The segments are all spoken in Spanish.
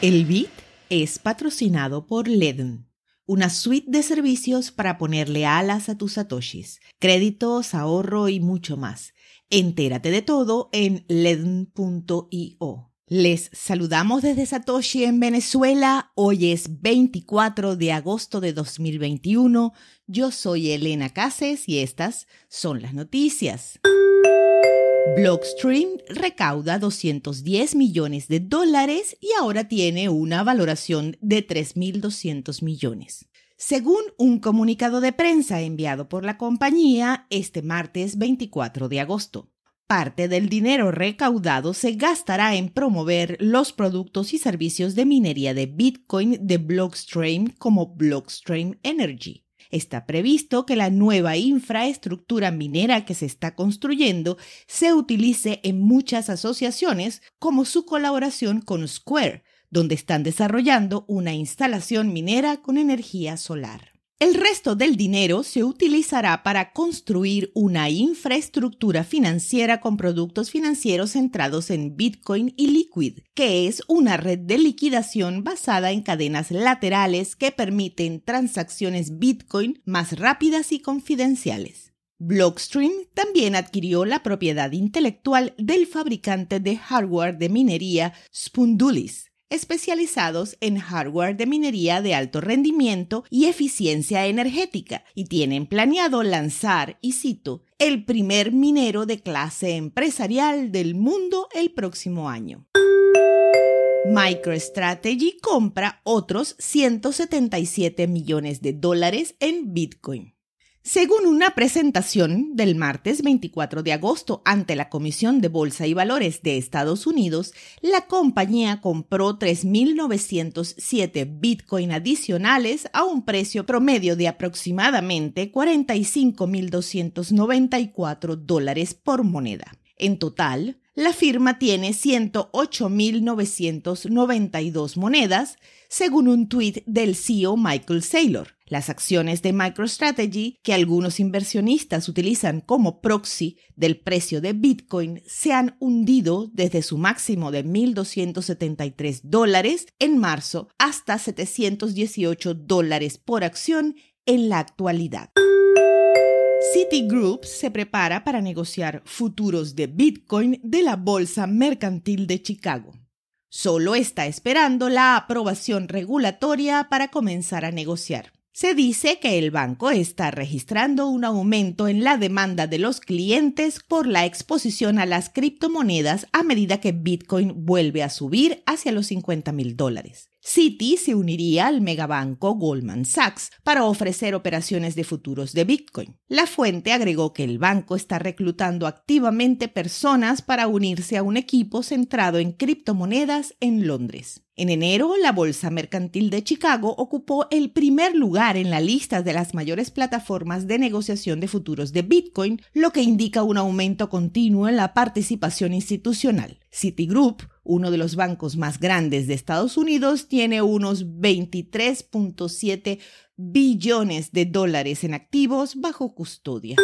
El BIT es patrocinado por LEDN, una suite de servicios para ponerle alas a tus satoshis, créditos, ahorro y mucho más. Entérate de todo en ledn.io. Les saludamos desde Satoshi en Venezuela. Hoy es 24 de agosto de 2021. Yo soy Elena Cases y estas son las noticias. Blockstream recauda 210 millones de dólares y ahora tiene una valoración de 3.200 millones. Según un comunicado de prensa enviado por la compañía este martes 24 de agosto. Parte del dinero recaudado se gastará en promover los productos y servicios de minería de Bitcoin de Blockstream como Blockstream Energy está previsto que la nueva infraestructura minera que se está construyendo se utilice en muchas asociaciones como su colaboración con Square, donde están desarrollando una instalación minera con energía solar. El resto del dinero se utilizará para construir una infraestructura financiera con productos financieros centrados en Bitcoin y Liquid, que es una red de liquidación basada en cadenas laterales que permiten transacciones Bitcoin más rápidas y confidenciales. Blockstream también adquirió la propiedad intelectual del fabricante de hardware de minería Spoondulis, especializados en hardware de minería de alto rendimiento y eficiencia energética y tienen planeado lanzar, y cito, el primer minero de clase empresarial del mundo el próximo año. MicroStrategy compra otros 177 millones de dólares en Bitcoin. Según una presentación del martes 24 de agosto ante la Comisión de Bolsa y Valores de Estados Unidos, la compañía compró 3.907 Bitcoin adicionales a un precio promedio de aproximadamente 45.294 dólares por moneda. En total, la firma tiene 108.992 monedas, según un tuit del CEO Michael Saylor. Las acciones de MicroStrategy, que algunos inversionistas utilizan como proxy del precio de Bitcoin, se han hundido desde su máximo de 1.273 dólares en marzo hasta 718 dólares por acción en la actualidad. Citigroup se prepara para negociar futuros de Bitcoin de la Bolsa Mercantil de Chicago. Solo está esperando la aprobación regulatoria para comenzar a negociar. Se dice que el banco está registrando un aumento en la demanda de los clientes por la exposición a las criptomonedas a medida que Bitcoin vuelve a subir hacia los 50 mil dólares. Citi se uniría al megabanco Goldman Sachs para ofrecer operaciones de futuros de Bitcoin. La fuente agregó que el banco está reclutando activamente personas para unirse a un equipo centrado en criptomonedas en Londres. En enero, la Bolsa Mercantil de Chicago ocupó el primer lugar en la lista de las mayores plataformas de negociación de futuros de Bitcoin, lo que indica un aumento continuo en la participación institucional. Citigroup, uno de los bancos más grandes de Estados Unidos, tiene unos 23.7 billones de dólares en activos bajo custodia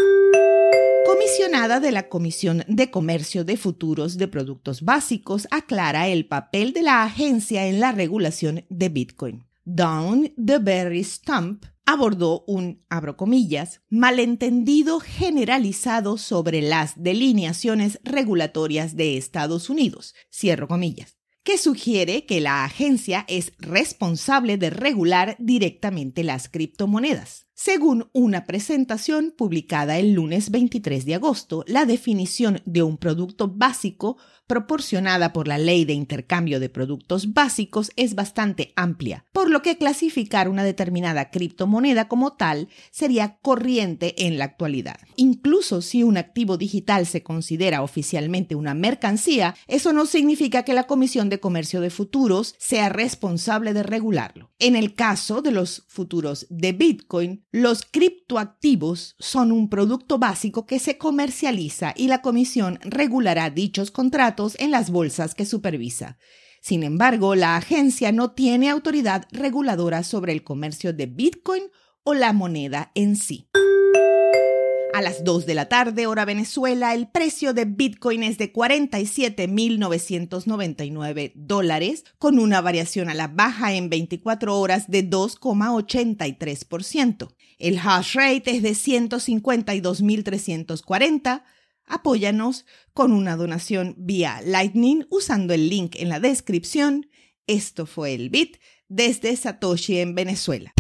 comisionada de la Comisión de Comercio de Futuros de Productos Básicos aclara el papel de la agencia en la regulación de Bitcoin. Down the Berry Stump abordó un, abro comillas, malentendido generalizado sobre las delineaciones regulatorias de Estados Unidos, cierro comillas, que sugiere que la agencia es responsable de regular directamente las criptomonedas. Según una presentación publicada el lunes 23 de agosto, la definición de un producto básico proporcionada por la Ley de Intercambio de Productos Básicos es bastante amplia, por lo que clasificar una determinada criptomoneda como tal sería corriente en la actualidad. Incluso si un activo digital se considera oficialmente una mercancía, eso no significa que la Comisión de Comercio de Futuros sea responsable de regularlo. En el caso de los futuros de Bitcoin, los criptoactivos son un producto básico que se comercializa y la Comisión regulará dichos contratos en las bolsas que supervisa. Sin embargo, la agencia no tiene autoridad reguladora sobre el comercio de Bitcoin o la moneda en sí. A las 2 de la tarde, hora Venezuela, el precio de Bitcoin es de 47.999 dólares, con una variación a la baja en 24 horas de 2,83%. El hash rate es de 152.340. Apóyanos con una donación vía Lightning usando el link en la descripción. Esto fue el Bit desde Satoshi en Venezuela.